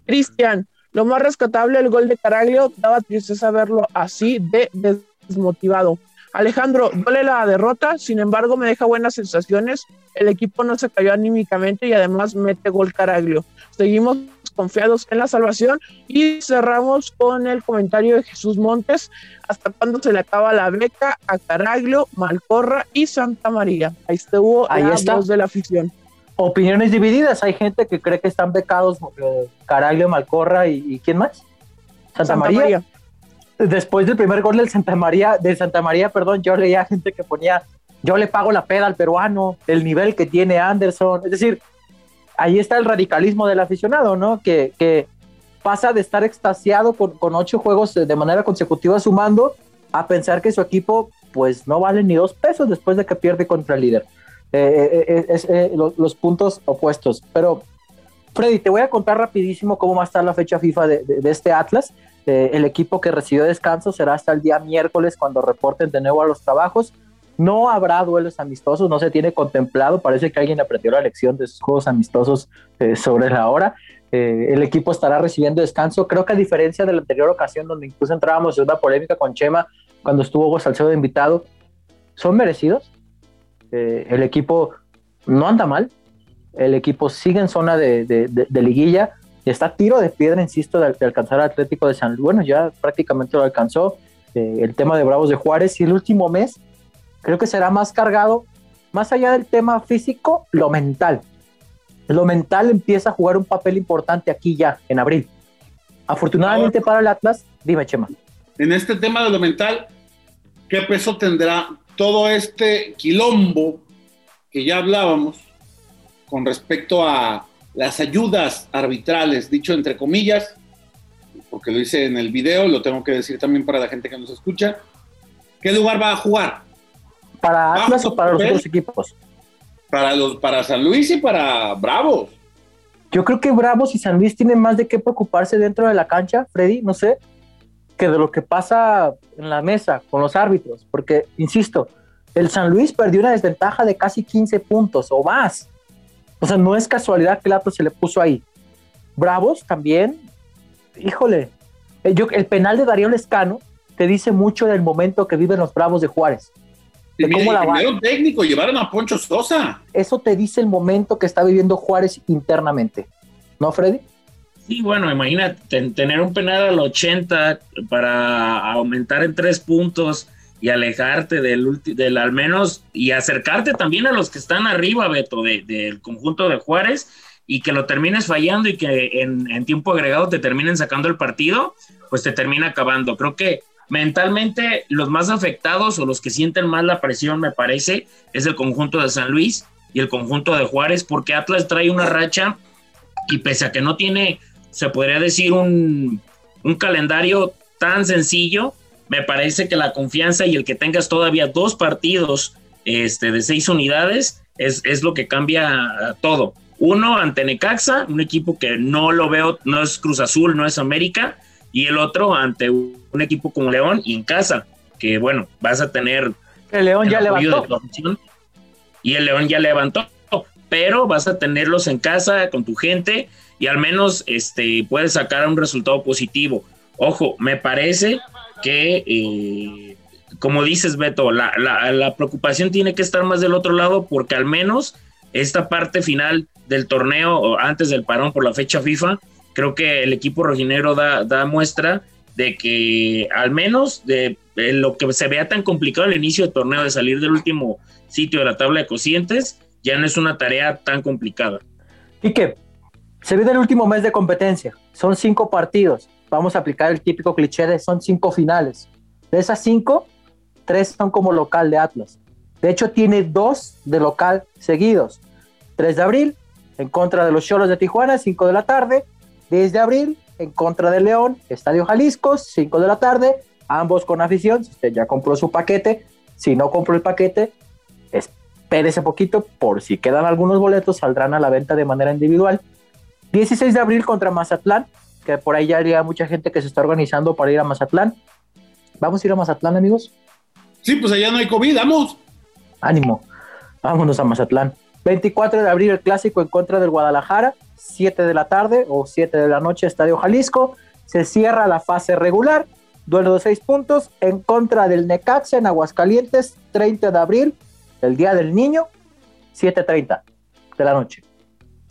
Cristian, lo más rescatable, el gol de Caraglio, daba tristeza verlo así de desmotivado. Alejandro, duele la derrota, sin embargo me deja buenas sensaciones. El equipo no se cayó anímicamente y además mete gol Caraglio. Seguimos confiados en la salvación y cerramos con el comentario de Jesús Montes. ¿Hasta cuándo se le acaba la beca a Caraglio, Malcorra y Santa María? Ahí estuvo Ahí la está. voz de la afición. Opiniones divididas. Hay gente que cree que están becados eh, Caraglio, Malcorra y, y ¿quién más? Santa, María. Después del primer gol del Santa María, de Santa María, perdón, yo leía gente que ponía, yo le pago la peda al peruano, el nivel que tiene Anderson. Es decir, ahí está el radicalismo del aficionado, ¿no? Que, pasa de estar extasiado con, con ocho juegos de manera consecutiva sumando a pensar que su equipo pues no vale ni dos pesos después de que pierde contra el líder. Eh, eh, es eh, lo- los puntos opuestos. Pero, Freddy, te voy a contar rapidísimo cómo va a estar la fecha FIFA de, de- de este Atlas. Eh, el equipo que recibió descanso será hasta el día miércoles cuando reporten de nuevo a los trabajos. No habrá duelos amistosos, no se tiene contemplado. Parece que alguien aprendió la lección de esos juegos amistosos eh, sobre la hora. Eh, el equipo estará recibiendo descanso. Creo que a diferencia de la anterior ocasión, donde incluso entrábamos en una polémica con Chema cuando estuvo Hugo Salcedo de invitado, son merecidos. Eh, el equipo no anda mal. El equipo sigue en zona de, liguilla está a tiro de piedra, insisto, de, de alcanzar al Atlético de San Luis. Bueno, ya prácticamente lo alcanzó. Eh, el tema de Bravos de Juárez y el último mes creo que será más cargado, más allá del tema físico, lo mental. Lo mental empieza a jugar un papel importante aquí ya, en abril. Afortunadamente para el Atlas, dime Chema. En este tema de lo mental, ¿qué peso tendrá todo este quilombo que ya hablábamos con respecto a las ayudas arbitrales, dicho entre comillas, porque lo hice en el video, lo tengo que decir también para la gente que nos escucha. ¿Qué lugar va a jugar? ¿Para Atlas o para los otros equipos? Para, los, para San Luis y para Bravos. Yo creo que Bravos y San Luis tienen más de qué preocuparse dentro de la cancha, Freddy, no sé, que de lo que pasa en la mesa con los árbitros, porque, insisto, el San Luis perdió una desventaja de casi 15 puntos o más. O sea, no es casualidad que el Atlas se le puso ahí. Bravos también, híjole, eh, yo, el penal de Darío Lescano te dice mucho del momento que viven los Bravos de Juárez. ¿De cómo y la primero técnico, llevaron a Poncho Sosa. Eso te dice el momento que está viviendo Juárez internamente. ¿No, Freddy? Sí, bueno, imagínate ten- tener un penal al 80 para aumentar en tres puntos y alejarte del, del al menos y acercarte también a los que están arriba, Beto, de- del conjunto de Juárez y que lo termines fallando y que en, en tiempo agregado te terminen sacando el partido, pues te termina acabando. Creo que mentalmente los más afectados o los que sienten más la presión, me parece, es el conjunto de San Luis y el conjunto de Juárez, porque Atlas trae una racha y pese a que no tiene, se podría decir, un, un calendario tan sencillo, me parece que la confianza y el que tengas todavía dos partidos este, de seis unidades es, es lo que cambia todo. Uno ante Necaxa, un equipo que no lo veo, no es Cruz Azul, no es América, y el otro ante un equipo como León y en casa, que bueno, vas a tener el León ya levantó. y el León ya levantó, pero vas a tenerlos en casa con tu gente y al menos este, puedes sacar un resultado positivo. Ojo, me parece que, como dices, Beto, la, la, preocupación tiene que estar más del otro lado porque al menos esta parte final del torneo, antes del parón por la fecha FIFA, creo que el equipo rojinegro da, da muestra de que al menos de, lo que se vea tan complicado el inicio del torneo de salir del último sitio de la tabla de cocientes, ya no es una tarea tan complicada. Y que se viene el último mes de competencia, son cinco partidos, vamos a aplicar el típico cliché de son cinco finales. De esas cinco, tres son como local de Atlas. De hecho, tiene dos de local seguidos. 3 de abril, en contra de los Cholos de Tijuana, 5 de la tarde. 10 de abril, en contra de León, Estadio Jalisco, 5 de la tarde, ambos con afición. Si usted ya compró su paquete, si no compró el paquete, espérese poquito, por si quedan algunos boletos, saldrán a la venta de manera individual. 16 de abril contra Mazatlán, que por ahí ya habría mucha gente que se está organizando para ir a Mazatlán. ¿Vamos a ir a Mazatlán, amigos? Sí, pues allá no hay COVID, vamos. Ánimo, vámonos a Mazatlán. 24 de abril el clásico en contra del Guadalajara, 7 de la tarde o 7 de la noche, Estadio Jalisco. Se cierra la fase regular, duelo de 6 puntos en contra del Necaxa en Aguascalientes, 30 de abril, el Día del Niño, 7.30 de la noche.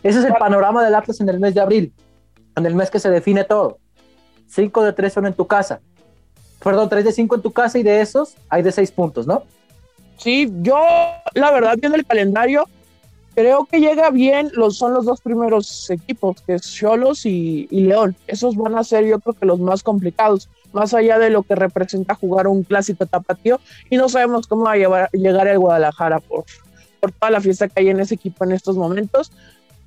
Ese es el panorama del Atlas en el mes de abril, en el mes que se define todo. 5 de 3 son en tu casa. Perdón, 3 de 5 en tu casa y de esos hay de 6 puntos, ¿no? Sí, yo la verdad viendo el calendario, creo que llega bien, los, son los dos primeros equipos, que es Cholos y, León. Esos van a ser yo creo que los más complicados, más allá de lo que representa jugar un clásico tapatío. Y no sabemos cómo va a llegar el Guadalajara por, por toda la fiesta que hay en ese equipo en estos momentos.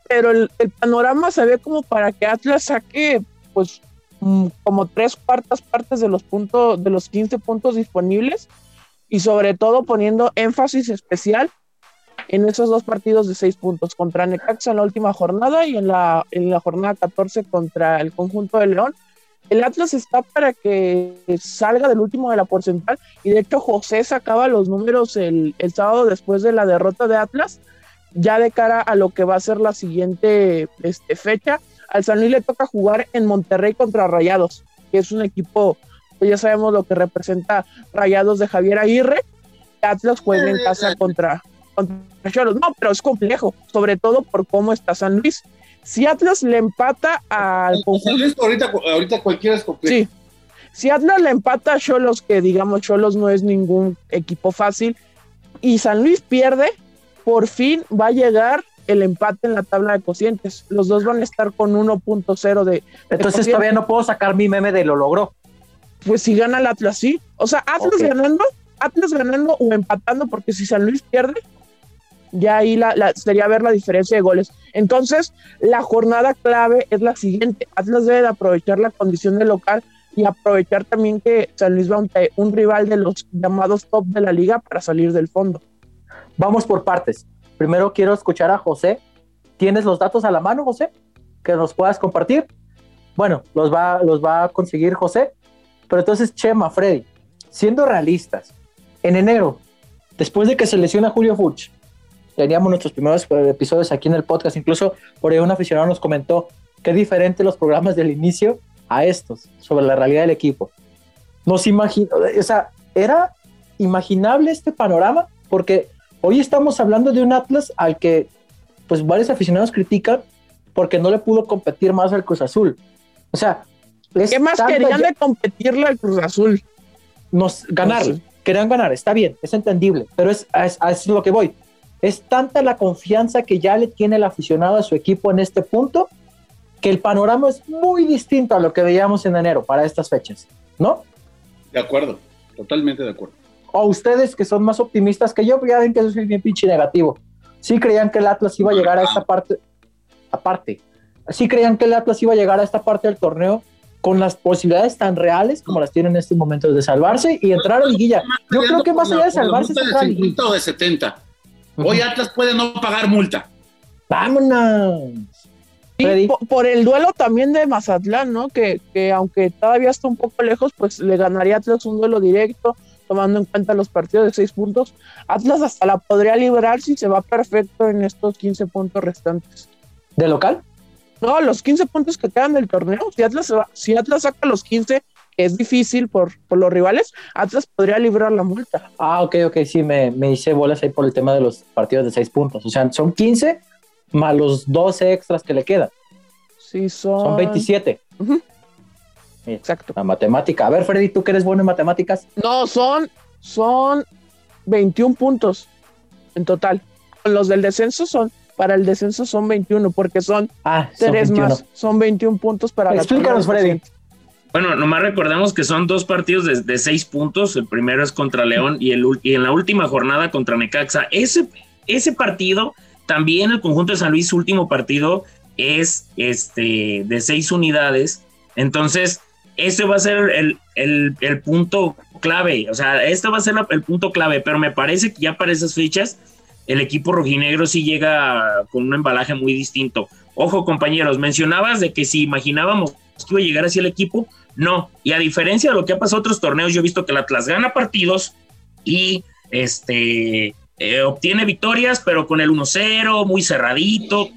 Pero el, panorama se ve como para que Atlas saque pues mm, como tres cuartas partes de los puntos, de los 15 puntos disponibles y sobre todo poniendo énfasis especial en esos dos partidos de seis puntos contra Necaxa en la última jornada y en la, en la jornada 14 contra el conjunto de León. El Atlas está para que salga del último de la porcentual y de hecho José sacaba los números el, el sábado después de la derrota de Atlas, ya de cara a lo que va a ser la siguiente este, fecha. Al San Luis le toca jugar en Monterrey contra Rayados, que es un equipo, pues ya sabemos lo que representa Rayados de Javier Aguirre. Atlas juega en casa contra, no, pero es complejo, sobre todo por cómo está San Luis. Si Atlas le empata al ahorita, ahorita cualquiera es complejo. Sí. Si Atlas le empata a Cholos, que digamos Cholos no es ningún equipo fácil, y San Luis pierde, por fin va a llegar el empate en la tabla de cocientes. Los dos van a estar con 1.0 de, Entonces todavía no puedo sacar mi meme de lo logró. Pues si gana el Atlas, sí. O sea, Atlas ganando, Atlas ganando o empatando, porque si San Luis pierde, ya ahí la, sería ver la diferencia de goles. Entonces, la jornada clave es la siguiente. Atlas debe de aprovechar la condición de local y aprovechar también que San Luis va a un rival de los llamados top de la liga para salir del fondo. Vamos por partes. Primero quiero escuchar a José. ¿Tienes los datos a la mano, José? Que nos puedas compartir. Bueno, los va, los va a conseguir José. Pero entonces, Chema, Freddy, siendo realistas, en enero, después de que se lesiona Julio Furch, teníamos nuestros primeros episodios aquí en el podcast, incluso por ahí un aficionado nos comentó qué diferente los programas del inicio a estos, sobre la realidad del equipo. Nos imagino, o sea, era imaginable este panorama, porque hoy estamos hablando de un Atlas al que pues varios aficionados critican porque no le pudo competir más al Cruz Azul. O sea, ¿qué más querían de competirle al Cruz Azul? Nos ganar, querían ganar, está bien, es entendible, pero es, es, es lo que voy es tanta la confianza que ya le tiene el aficionado a su equipo en este punto que el panorama es muy distinto a lo que veíamos en enero para estas fechas, ¿no? De acuerdo, totalmente de acuerdo. O ustedes que son más optimistas que yo, ya ven que eso es bien pinche negativo. Sí creían que el Atlas iba a llegar a esta parte, aparte, sí creían que el Atlas iba a llegar a esta parte del torneo con las posibilidades tan reales como las tienen en estos momentos de salvarse y entrar a liguilla. Yo creo que más allá de salvarse es entrar a liguilla. de 70. Hoy Atlas puede no pagar multa. Vámonos. Por, el duelo también de Mazatlán, ¿no? Que, que aunque todavía está un poco lejos, pues le ganaría Atlas un duelo directo, tomando en cuenta los partidos de seis puntos. Atlas hasta la podría librar si se va perfecto en estos 15 puntos restantes. ¿De local? No, los 15 puntos que quedan del torneo. Si Atlas, si Atlas saca los 15, es difícil por, por, los rivales, Atlas podría librar la multa. Ah, ok, ok, sí, me, me hice bolas ahí por el tema de los partidos de seis puntos. O sea, son 15 más los 12 extras que le quedan. Sí, son. Son 27. Exacto. La matemática. A ver, Freddy, ¿tú que eres bueno en matemáticas? No, son, son 21 puntos en total. Los del descenso son, para el descenso son 21, porque son ah, tres más. Son 21 puntos para Explícanos, Freddy. Bueno, nomás recordemos que son dos partidos de, de, seis puntos. El primero es contra León y, el, y en la última jornada contra Necaxa. Ese, ese partido también el conjunto de San Luis, su último partido es este, de seis unidades. Entonces, este va a ser el, punto clave. O sea, este va a ser el punto clave, pero me parece que ya para esas fechas el equipo rojinegro sí llega con un embalaje muy distinto. Ojo, compañeros, mencionabas de que si imaginábamos que iba a llegar así el equipo, no. Y a diferencia de lo que ha pasado en otros torneos, yo he visto que el Atlas gana partidos y este eh, obtiene victorias, pero con el 1-0, muy cerradito.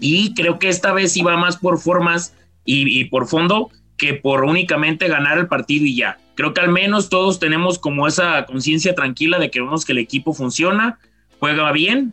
Y creo que esta vez iba más por formas y, por fondo que por únicamente ganar el partido y ya. Creo que al menos todos tenemos como esa conciencia tranquila de que vemos que el equipo funciona, juega bien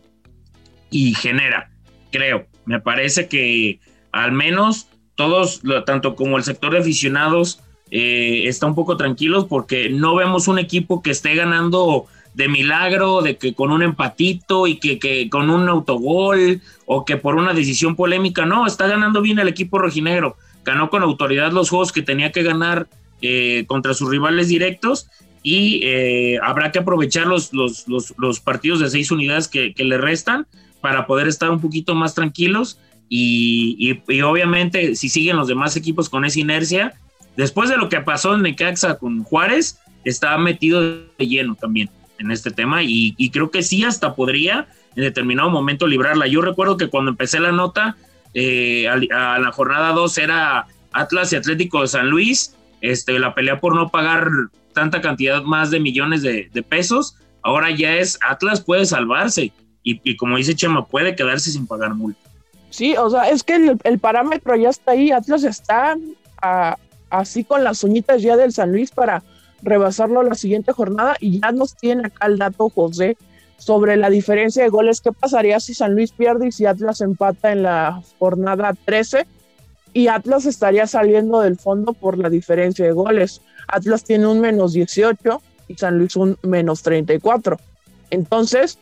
y genera, creo. Me parece que al menos todos, tanto como el sector de aficionados, eh, está un poco tranquilos porque no vemos un equipo que esté ganando de milagro, de que con un empatito y que, con un autogol o que por una decisión polémica, no, está ganando bien el equipo rojinegro, ganó con autoridad los juegos que tenía que ganar eh, contra sus rivales directos y eh, habrá que aprovechar los, los, partidos de seis unidades que, le restan para poder estar un poquito más tranquilos y, y, obviamente si siguen los demás equipos con esa inercia, después de lo que pasó en Necaxa con Juárez, está metido de lleno también en este tema y, creo que sí hasta podría en determinado momento librarla. Yo recuerdo que cuando empecé la nota, eh, a, la jornada 2 era Atlas y Atlético de San Luis, este, la pelea por no pagar tanta cantidad más de millones de, pesos, ahora ya es Atlas puede salvarse. Y, como dice Chema, puede quedarse sin pagar multa. Sí, o sea, es que el, parámetro ya está ahí, Atlas está así con las uñitas ya del San Luis para rebasarlo la siguiente jornada y ya nos tiene acá el dato José sobre la diferencia de goles. ¿Qué pasaría si San Luis pierde y si Atlas empata en la jornada 13? Y Atlas estaría saliendo del fondo por la diferencia de goles. Atlas tiene un menos 18 y San Luis un menos 34. Entonces,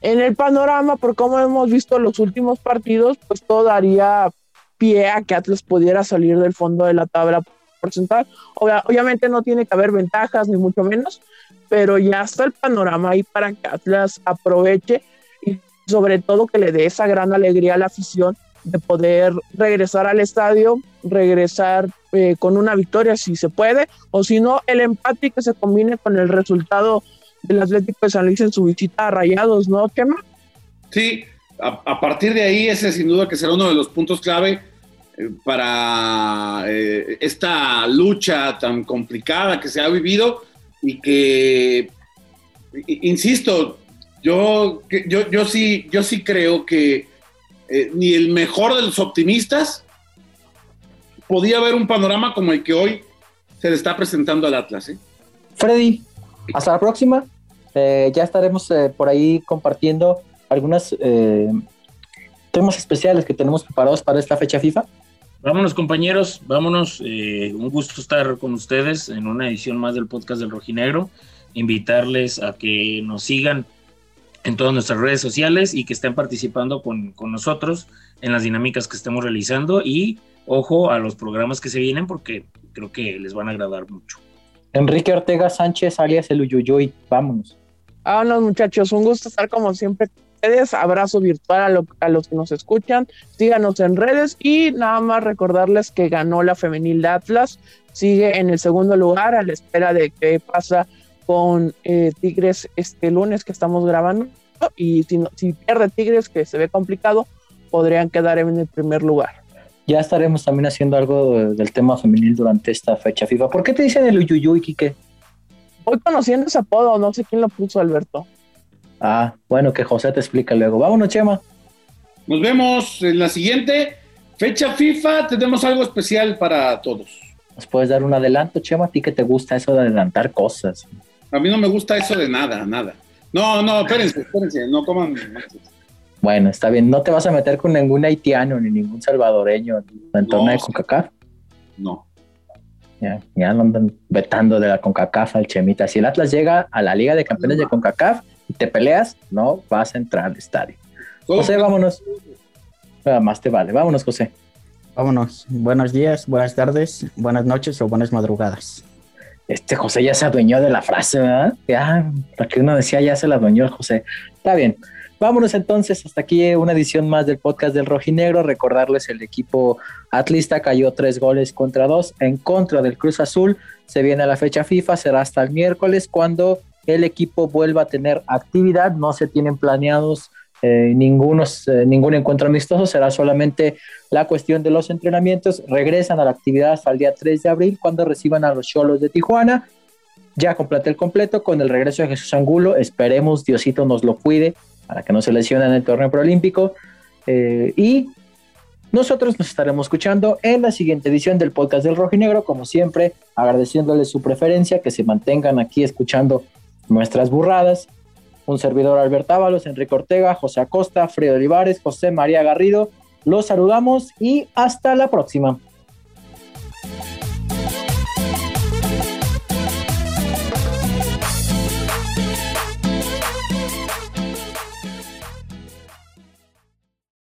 en el panorama, por cómo hemos visto los últimos partidos, pues todo daría pie a que Atlas pudiera salir del fondo de la tabla porcentual. obviamente no tiene que haber ventajas, ni mucho menos, pero ya está el panorama ahí para que Atlas aproveche y sobre todo que le dé esa gran alegría a la afición de poder regresar al estadio, regresar eh, con una victoria si se puede, o si no, el empate que se combine con el resultado del Atlético de San Luis en su visita a Rayados, ¿no, Chema? Sí, a, partir de ahí ese sin duda que será uno de los puntos clave para eh, esta lucha tan complicada que se ha vivido y que, insisto, yo, yo, yo, sí, yo sí creo que eh, ni el mejor de los optimistas podía ver un panorama como el que hoy se le está presentando al Atlas. ¿eh? Freddy, hasta la próxima. ya estaremos por ahí compartiendo algunos temas especiales que tenemos preparados para esta fecha FIFA. Vámonos compañeros, vámonos. Eh, un gusto estar con ustedes en una edición más del podcast del Rojinegro. Invitarles a que nos sigan en todas nuestras redes sociales y que estén participando con, con nosotros en las dinámicas que estemos realizando y ojo a los programas que se vienen porque creo que les van a agradar mucho. Enrique Ortega Sánchez, alias el Uyuyuy, vámonos. Vámonos muchachos, un gusto estar como siempre Abrazo virtual a, los que nos escuchan. Síganos en redes y nada más recordarles que ganó la femenil de Atlas. Sigue en el segundo lugar a la espera de qué pasa con eh, Tigres este lunes que estamos grabando. Y si, si pierde Tigres, que se ve complicado, podrían quedar en el primer lugar. Ya estaremos también haciendo algo del tema femenil durante esta fecha FIFA. ¿Por qué te dicen el Uyuyuy, Quique? Voy conociendo ese apodo, no sé quién lo puso, Alberto. Ah, bueno, que José te explica luego. Vámonos, Chema. Nos vemos en la siguiente fecha FIFA. Tenemos algo especial para todos. ¿Nos puedes dar un adelanto, Chema? A ti que te gusta eso de adelantar cosas. A mí no me gusta eso de nada, nada. No, no, espérense, espérense, no coman. Bueno, está bien. No te vas a meter con ningún haitiano ni ningún salvadoreño en el torneo de CONCACAF. No. Ya, ya lo andan vetando de la CONCACAF al Chemita. Si el Atlas llega a la Liga de Campeones de CONCACAF te peleas, no vas a entrar al estadio. José, vámonos. Nada más te vale. Vámonos, José. Vámonos. Buenos días, buenas tardes, buenas noches o buenas madrugadas. Este José ya se adueñó de la frase, ¿verdad? Ya, la que uno decía ya se la adueñó el José. Está bien. Vámonos entonces, hasta aquí una edición más del podcast del Rojinegro. Recordarles, el equipo atlista cayó tres goles contra dos en contra del Cruz Azul. Se viene a la fecha FIFA, será hasta el miércoles cuando el equipo vuelva a tener actividad. No se tienen planeados eh, eh, ningún encuentro amistoso, será solamente la cuestión de los entrenamientos. Regresan a la actividad hasta el día 3 de abril cuando reciban a los Cholos de Tijuana. Ya completé el completo con el regreso de Jesús Angulo. Esperemos Diosito nos lo cuide para que no se lesione en el torneo preolímpico. Eh, y nosotros nos estaremos escuchando en la siguiente edición del podcast del Rojo y Negro, como siempre, agradeciéndoles su preferencia, que se mantengan aquí escuchando nuestras burradas. Un servidor Alberto Ábalos, Enrique Ortega, José Acosta, Fredo Olivares, José María Garrido. Los saludamos y hasta la próxima.